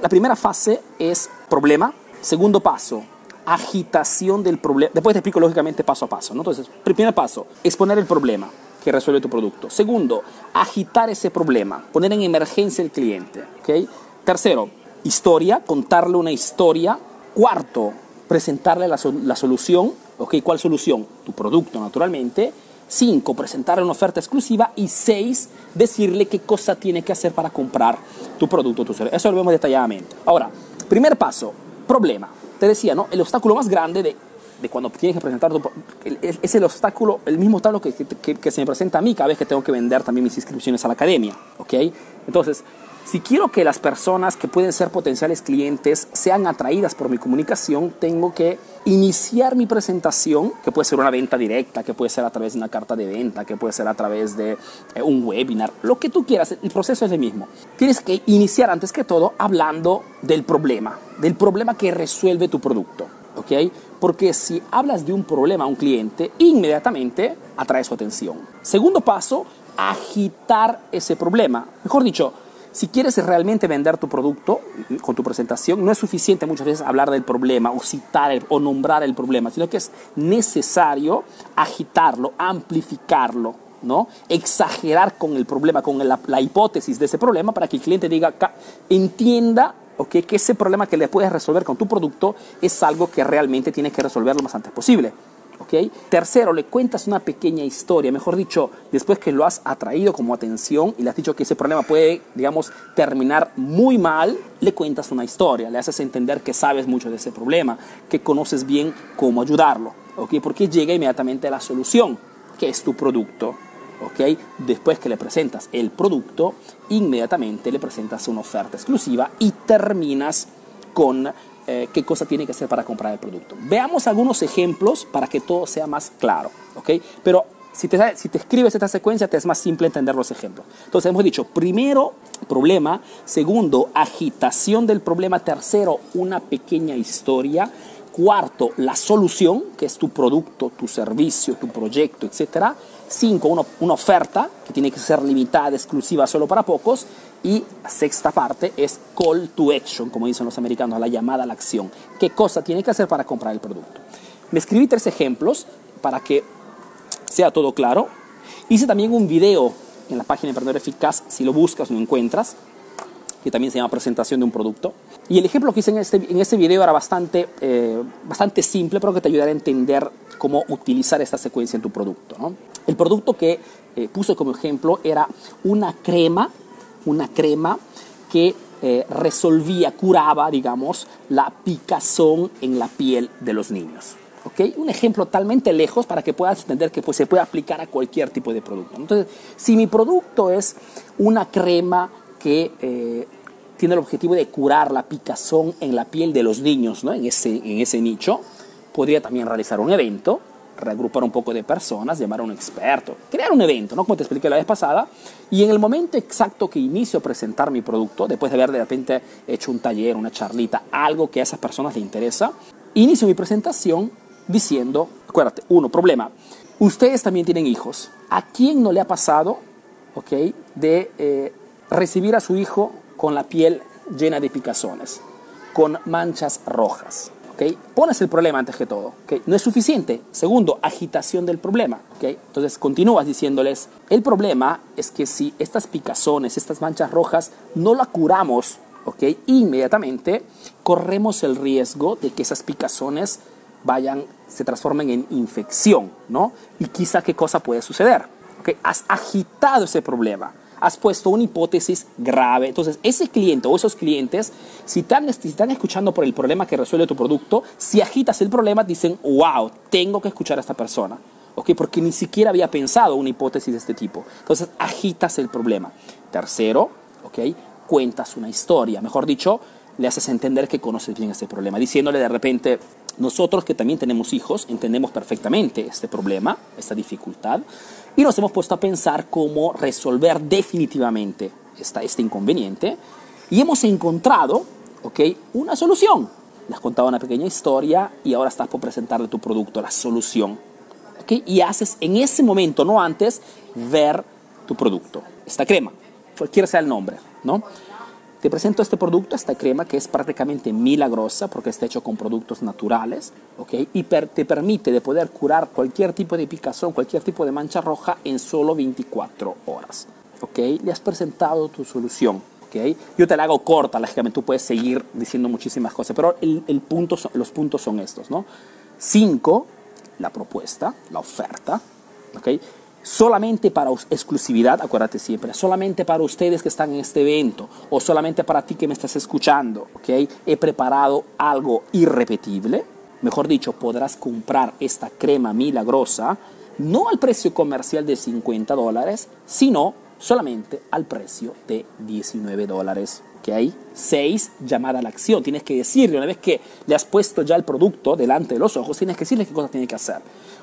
la primera fase es problema. Segundo paso, agitación del problema. Después te explico lógicamente paso a paso. ¿no? Entonces, primer paso, exponer el problema que resuelve tu producto. Segundo, agitar ese problema, poner en emergencia el cliente. ¿okay? Tercero, historia, contarle una historia. Cuarto, presentarle la, la solución. ¿okay? ¿Cuál solución? Tu producto, naturalmente. Cinco, presentarle una oferta exclusiva. Y seis, decirle qué cosa tiene que hacer para comprar tu producto, tu servicio. Eso lo vemos detalladamente. Ahora, primer paso, problema. Te decía, ¿no? El obstáculo más grande de, de cuando tienes que presentar tu, es el obstáculo, el mismo obstáculo que, que, que, se me presenta a mí cada vez que tengo que vender también mis inscripciones a la academia, ¿ok? Entonces, si quiero que las personas que pueden ser potenciales clientes sean atraídas por mi comunicación, tengo que iniciar mi presentación, que puede ser una venta directa, que puede ser a través de una carta de venta, que puede ser a través de eh, un webinar, lo que tú quieras, el proceso es el mismo. Tienes que iniciar antes que todo hablando del problema, del problema que resuelve tu producto. ¿ok? Porque si hablas de un problema a un cliente, inmediatamente atrae su atención. Segundo paso, agitar ese problema. Mejor dicho, si quieres realmente vender tu producto con tu presentación, no es suficiente muchas veces hablar del problema o citar el, o nombrar el problema, sino que es necesario agitarlo, amplificarlo, ¿no? Exagerar con el problema, con la, hipótesis de ese problema para que el cliente diga, entienda okay, que ese problema que le puedes resolver con tu producto es algo que realmente tienes que resolver lo más antes posible. Tercero, le cuentas una pequeña historia, mejor dicho, después que lo has atraído como atención y le has dicho que ese problema puede, digamos, terminar muy mal, le cuentas una historia, le haces entender que sabes mucho de ese problema, que conoces bien cómo ayudarlo, ¿okay? porque llega inmediatamente a la solución, que es tu producto. ¿ok? Después que le presentas el producto, inmediatamente le presentas una oferta exclusiva y terminas con eh, qué cosa tiene que hacer para comprar el producto. Veamos algunos ejemplos para que todo sea más claro, ¿ok? Pero si te, si te escribes esta secuencia, te es más simple entender los ejemplos. Entonces hemos dicho, primero, problema, segundo, agitación del problema, tercero, una pequeña historia, cuarto, la solución, que es tu producto, tu servicio, tu proyecto, etcétera, cinco, una, una oferta que tiene que ser limitada, exclusiva solo para pocos, y sexta parte es call to action, como dicen los americanos, la llamada a la acción. ¿Qué cosa tiene que hacer para comprar el producto? Me escribí tres ejemplos para que sea todo claro. Hice también un video en la página Emprendedor Eficaz, si lo buscas lo encuentras, que también se llama presentación de un producto. Y el ejemplo que hice en este, en este video era bastante, eh, bastante simple, pero que te ayudará a entender cómo utilizar esta secuencia en tu producto. ¿no? El producto que eh, puse como ejemplo era una crema, una crema que eh, resolvía, curaba, digamos, la picazón en la piel de los niños. ¿Okay? Un ejemplo talmente lejos para que puedas entender que pues, se puede aplicar a cualquier tipo de producto. Entonces, si mi producto es una crema que eh, tiene el objetivo de curar la picazón en la piel de los niños, ¿no? en, ese, en ese nicho, podría también realizar un evento, reagrupar un poco de personas, llamar a un experto, crear un evento, ¿no? como te expliqué la vez pasada, y en el momento exacto que inicio a presentar mi producto, después de haber de repente hecho un taller, una charlita, algo que a esas personas les interesa, inicio mi presentación diciendo, acuérdate, uno, problema, ustedes también tienen hijos, ¿a quién no le ha pasado, ok, de eh, recibir a su hijo con la piel llena de picazones, con manchas rojas? ¿Okay? Pones el problema antes que todo, ¿okay? No es suficiente. Segundo, agitación del problema, ¿okay? Entonces continúas diciéndoles, el problema es que si estas picazones, estas manchas rojas, no la curamos, ¿ok? Inmediatamente corremos el riesgo de que esas picazones vayan, se transformen en infección, ¿no? Y quizá qué cosa puede suceder. ¿okay? Has agitado ese problema, has puesto una hipótesis grave. Entonces, ese cliente o esos clientes, si están, están escuchando por el problema que resuelve tu producto, si agitas el problema, dicen, wow, tengo que escuchar a esta persona. ¿ok? Porque ni siquiera había pensado una hipótesis de este tipo. Entonces, agitas el problema. Tercero, ¿ok? Cuentas una historia. Mejor dicho, le haces entender que conoces bien este problema, diciéndole de repente, nosotros que también tenemos hijos, entendemos perfectamente este problema, esta dificultad, y nos hemos puesto a pensar cómo resolver definitivamente esta, este inconveniente, y hemos encontrado ¿okay? una solución. Le has contado una pequeña historia y ahora estás por presentarle tu producto, la solución. ¿okay? Y haces en ese momento, no antes, ver tu producto, esta crema, cualquiera sea el nombre, ¿no? Te presento este producto, esta crema que es prácticamente milagrosa porque está hecho con productos naturales, ¿ok? Y te permite de poder curar cualquier tipo de picazón, cualquier tipo de mancha roja en solo 24 horas, ¿ok? Le has presentado tu solución, ¿ok? Yo te la hago corta, lógicamente tú puedes seguir diciendo muchísimas cosas, pero el, el punto, los puntos son estos, ¿no? 5, la propuesta, la oferta, ¿ok? Solamente para exclusividad, acuérdate siempre, solamente para ustedes que están en este evento o solamente para ti que me estás escuchando, ¿ok? He preparado algo irrepetible. Mejor dicho, podrás comprar esta crema milagrosa no al precio comercial de 50 dólares, sino solamente al precio de 19 dólares. ¿ok? 6. Llamada a la acción. Tienes que decirle, una vez que le has puesto ya el producto delante de los ojos, tienes que decirle qué cosa tiene que hacer.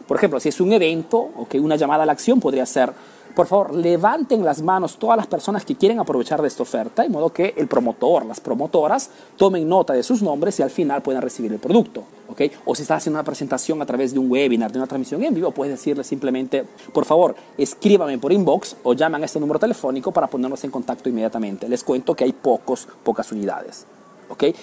Por ejemplo, si es un evento, o que una llamada a la acción podría ser, por favor, levanten las manos todas las personas que quieren aprovechar de esta oferta, de modo que el promotor, las promotoras, tomen nota de sus nombres y al final puedan recibir el producto. ¿okay? O si estás haciendo una presentación a través de un webinar, de una transmisión en vivo, puedes decirle simplemente, por favor, escríbame por inbox o llaman a este número telefónico para ponernos en contacto inmediatamente. Les cuento que hay pocos, pocas unidades.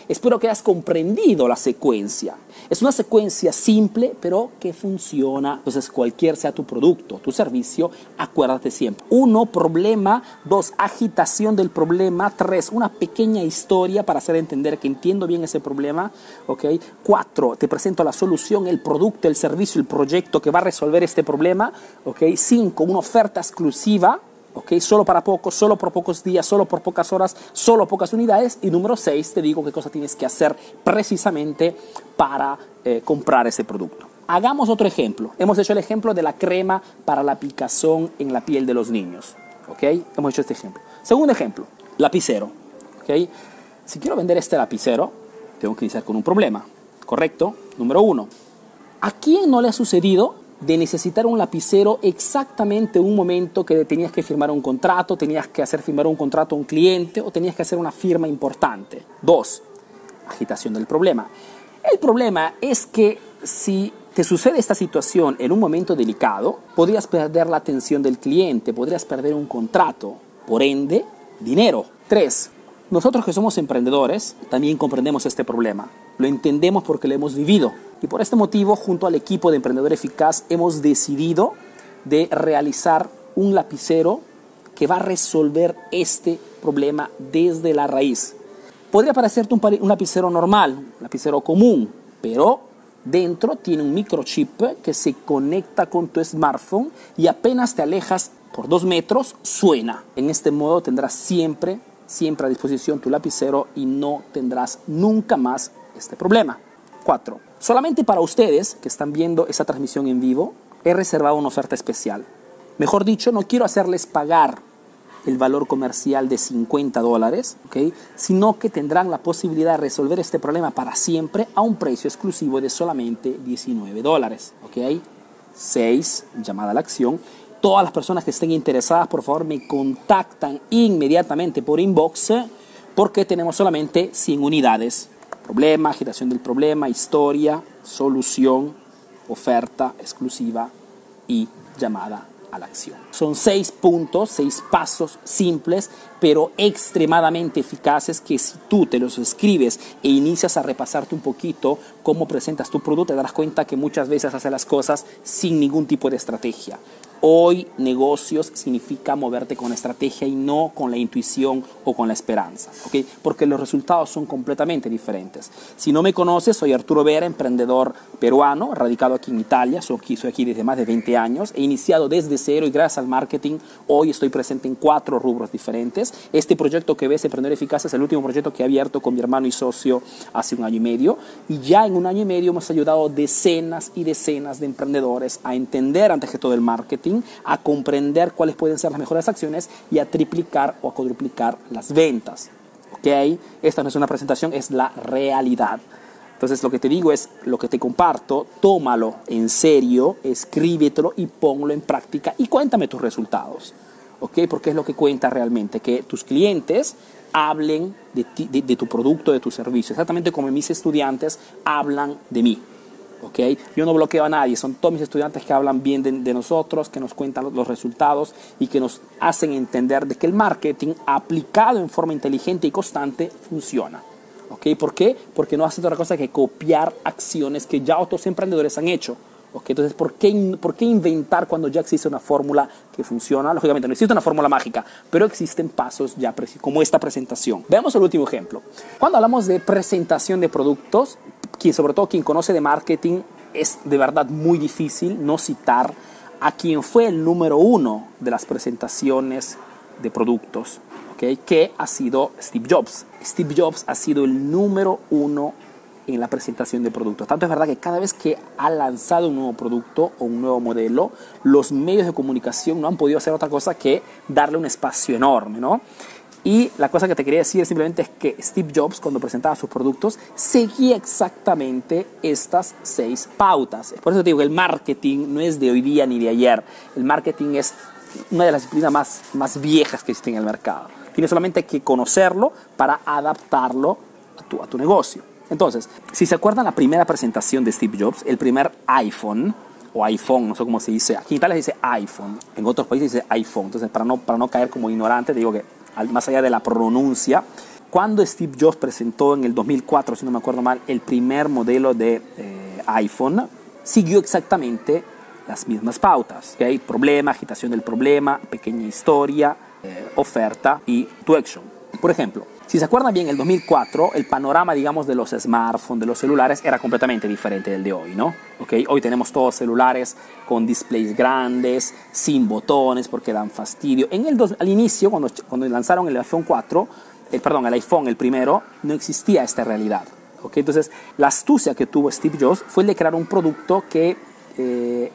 Espero que hayas comprendido la secuencia. Es una secuencia simple, pero que funciona. Entonces, cualquier sea tu producto, tu servicio, acuérdate siempre. Uno, problema. Dos, agitación del problema. Tres, una pequeña historia para hacer entender que entiendo bien ese problema. ¿ok? Cuatro, te presento la solución, el producto, el servicio, el proyecto que va a resolver este problema. ¿ok? Cinco, una oferta exclusiva. ¿Ok? Solo para pocos, solo por pocos días, solo por pocas horas, solo pocas unidades. Y número 6, te digo qué cosa tienes que hacer precisamente para eh, comprar ese producto. Hagamos otro ejemplo. Hemos hecho el ejemplo de la crema para la picazón en la piel de los niños. ¿ok? Hemos hecho este ejemplo. Segundo ejemplo, lapicero. ¿ok? Si quiero vender este lapicero, tengo que iniciar con un problema. ¿Correcto? Número uno. ¿A quién no le ha sucedido de necesitar un lapicero exactamente un momento que tenías que firmar un contrato, tenías que hacer firmar un contrato a un cliente o tenías que hacer una firma importante. Dos, agitación del problema. El problema es que si te sucede esta situación en un momento delicado, podrías perder la atención del cliente, podrías perder un contrato, por ende, dinero. Tres, nosotros que somos emprendedores también comprendemos este problema. Lo entendemos porque lo hemos vivido. Y por este motivo, junto al equipo de Emprendedor Eficaz, hemos decidido de realizar un lapicero que va a resolver este problema desde la raíz. Podría parecerte un, lapicero normal, un lapicero común, pero dentro tiene un microchip que se conecta con tu smartphone y apenas te alejas por dos metros, suena. En este modo tendrás siempre, siempre a disposición tu lapicero y no tendrás nunca más este problema. 4. Solamente para ustedes que están viendo esa transmisión en vivo, he reservado una oferta especial. Mejor dicho, no quiero hacerles pagar el valor comercial de 50 dólares, ¿okay? sino que tendrán la posibilidad de resolver este problema para siempre a un precio exclusivo de solamente 19 dólares. ¿okay? 6. Llamada a la acción. Todas las personas que estén interesadas, por favor, me contactan inmediatamente por inbox porque tenemos solamente 100 unidades. Problema, agitación del problema, historia, solución, oferta exclusiva y llamada a la acción. Son seis puntos, seis pasos simples, pero extremadamente eficaces que si tú te los escribes e inicias a repasarte un poquito cómo presentas tu producto, te darás cuenta que muchas veces haces las cosas sin ningún tipo de estrategia. Hoy negocios significa moverte con estrategia y no con la intuición o con la esperanza, ¿ok? Porque los resultados son completamente diferentes. Si no me conoces, soy Arturo Vera, emprendedor peruano, radicado aquí en Italia, soy aquí, soy aquí desde más de 20 años, he iniciado desde cero y gracias al marketing hoy estoy presente en cuatro rubros diferentes. Este proyecto que ves, Emprendedor Eficaz, es el último proyecto que he abierto con mi hermano y socio hace un año y medio y ya en un año y medio hemos ayudado decenas y decenas de emprendedores a entender antes que todo el marketing a comprender cuáles pueden ser las mejores acciones y a triplicar o a cuadruplicar las ventas. ¿Ok? Esta no es una presentación, es la realidad. Entonces lo que te digo es, lo que te comparto, tómalo en serio, escríbetelo y ponlo en práctica y cuéntame tus resultados. ¿Ok? Porque es lo que cuenta realmente, que tus clientes hablen de, de tu producto, de tu servicio, exactamente como mis estudiantes hablan de mí. ¿Ok? Yo no bloqueo a nadie, son todos mis estudiantes que hablan bien de, de, nosotros, que nos cuentan los resultados y que nos hacen entender de que el marketing aplicado en forma inteligente y constante funciona. ¿ok? ¿Por qué? Porque no hace otra cosa que copiar acciones que ya otros emprendedores han hecho. ¿ok? Entonces, ¿por qué, ¿por qué inventar cuando ya existe una fórmula que funciona? Lógicamente, no existe una fórmula mágica, pero existen pasos ya como esta presentación. Veamos el último ejemplo. Cuando hablamos de presentación de productos, quien, sobre todo quien conoce de marketing, es de verdad muy difícil no citar a quien fue el número uno de las presentaciones de productos, ¿okay? que ha sido Steve Jobs. Steve Jobs ha sido el número uno en la presentación de productos. Tanto es verdad que cada vez que ha lanzado un nuevo producto o un nuevo modelo, los medios de comunicación no han podido hacer otra cosa que darle un espacio enorme, ¿no? Y la cosa que te quería decir simplemente es que Steve Jobs, cuando presentaba sus productos, seguía exactamente estas seis pautas. Por eso te digo que el marketing no es de hoy día ni de ayer. El marketing es una de las disciplinas más, más viejas que existen en el mercado. Tienes solamente que conocerlo para adaptarlo a tu, a tu negocio. Entonces, si se acuerdan la primera presentación de Steve Jobs, el primer iPhone, o iPhone, no sé cómo se dice, aquí en Italia dice iPhone, en otros países se dice iPhone. Entonces, para no, para no caer como ignorante, digo que más allá de la pronuncia, cuando Steve Jobs presentó en el 2004, si no me acuerdo mal, el primer modelo de eh, iPhone, siguió exactamente las mismas pautas. ¿okay? Problema, agitación del problema, pequeña historia, eh, oferta y tu action. Por ejemplo, si se acuerdan bien, en el 2004 el panorama, digamos, de los smartphones, de los celulares, era completamente diferente del de hoy, ¿no? ¿Okay? Hoy tenemos todos celulares con displays grandes, sin botones, porque dan fastidio. En el al inicio, cuando, cuando lanzaron el iPhone 4, el, perdón, el iPhone, el primero, no existía esta realidad. ¿okay? Entonces, la astucia que tuvo Steve Jobs fue el de crear un producto que... Eh,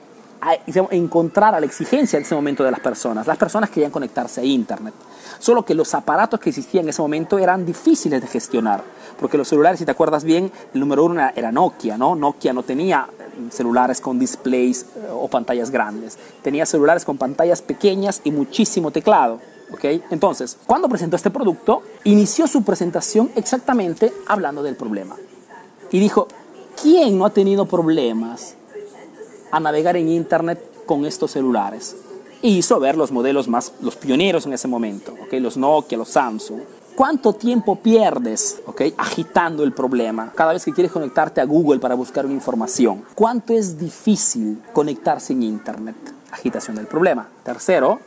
encontrar la exigencia en ese momento de las personas. Las personas querían conectarse a Internet. Solo que los aparatos que existían en ese momento eran difíciles de gestionar. Porque los celulares, si te acuerdas bien, el número uno era Nokia, ¿no? Nokia no tenía eh, celulares con displays eh, o pantallas grandes. Tenía celulares con pantallas pequeñas y muchísimo teclado. ¿okay? Entonces, cuando presentó este producto, inició su presentación exactamente hablando del problema. Y dijo, ¿quién no ha tenido problemas a navegar en Internet con estos celulares. Y hizo ver los modelos más, los pioneros en ese momento, ¿okay? los Nokia, los Samsung. ¿Cuánto tiempo pierdes ¿okay? agitando el problema cada vez que quieres conectarte a Google para buscar una información? ¿Cuánto es difícil conectarse en Internet? Agitación del problema. Tercero,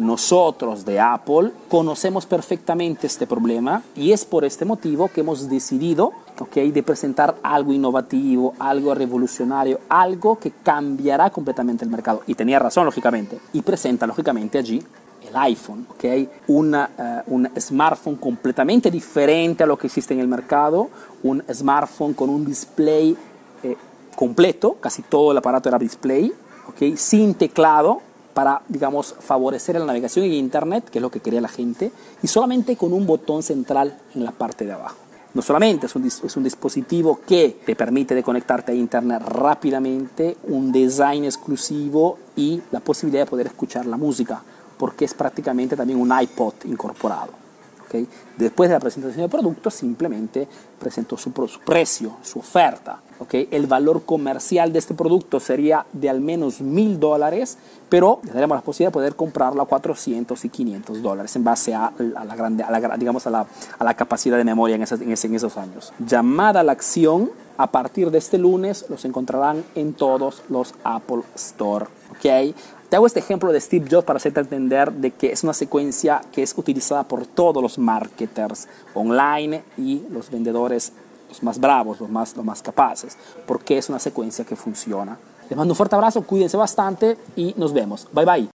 nosotros de Apple conocemos perfectamente este problema y es por este motivo que hemos decidido okay, de presentar algo innovativo, algo revolucionario, algo que cambiará completamente el mercado. Y tenía razón, lógicamente. Y presenta, lógicamente, allí el iPhone, okay? Una, uh, un smartphone completamente diferente a lo que existe en el mercado, un smartphone con un display eh, completo, casi todo el aparato era display, okay? sin teclado, para, digamos, favorecer la navegación en Internet, que es lo que quería la gente, y solamente con un botón central en la parte de abajo. No solamente es un, es un dispositivo que te permite de conectarte a Internet rápidamente, un design exclusivo y la posibilidad de poder escuchar la música, porque es prácticamente también un iPod incorporado. ¿okay? Después de la presentación del producto, simplemente presentó su, su precio, su oferta. ¿Okay? El valor comercial de este producto sería de al menos mil dólares, pero tendremos la posibilidad de poder comprarlo a 400 y 500 dólares en base a, a la, grande, a la, digamos a la, a la, capacidad de memoria en, esas, en, en esos años. Llamada a la acción, a partir de este lunes los encontrarán en todos los Apple Store. ¿okay? Te hago este ejemplo de Steve Jobs para hacerte entender de que es una secuencia que es utilizada por todos los marketers online y los vendedores los más bravos, los más, los más capaces, porque es una secuencia que funciona. Les mando un fuerte abrazo, cuídense bastante y nos vemos. Bye bye.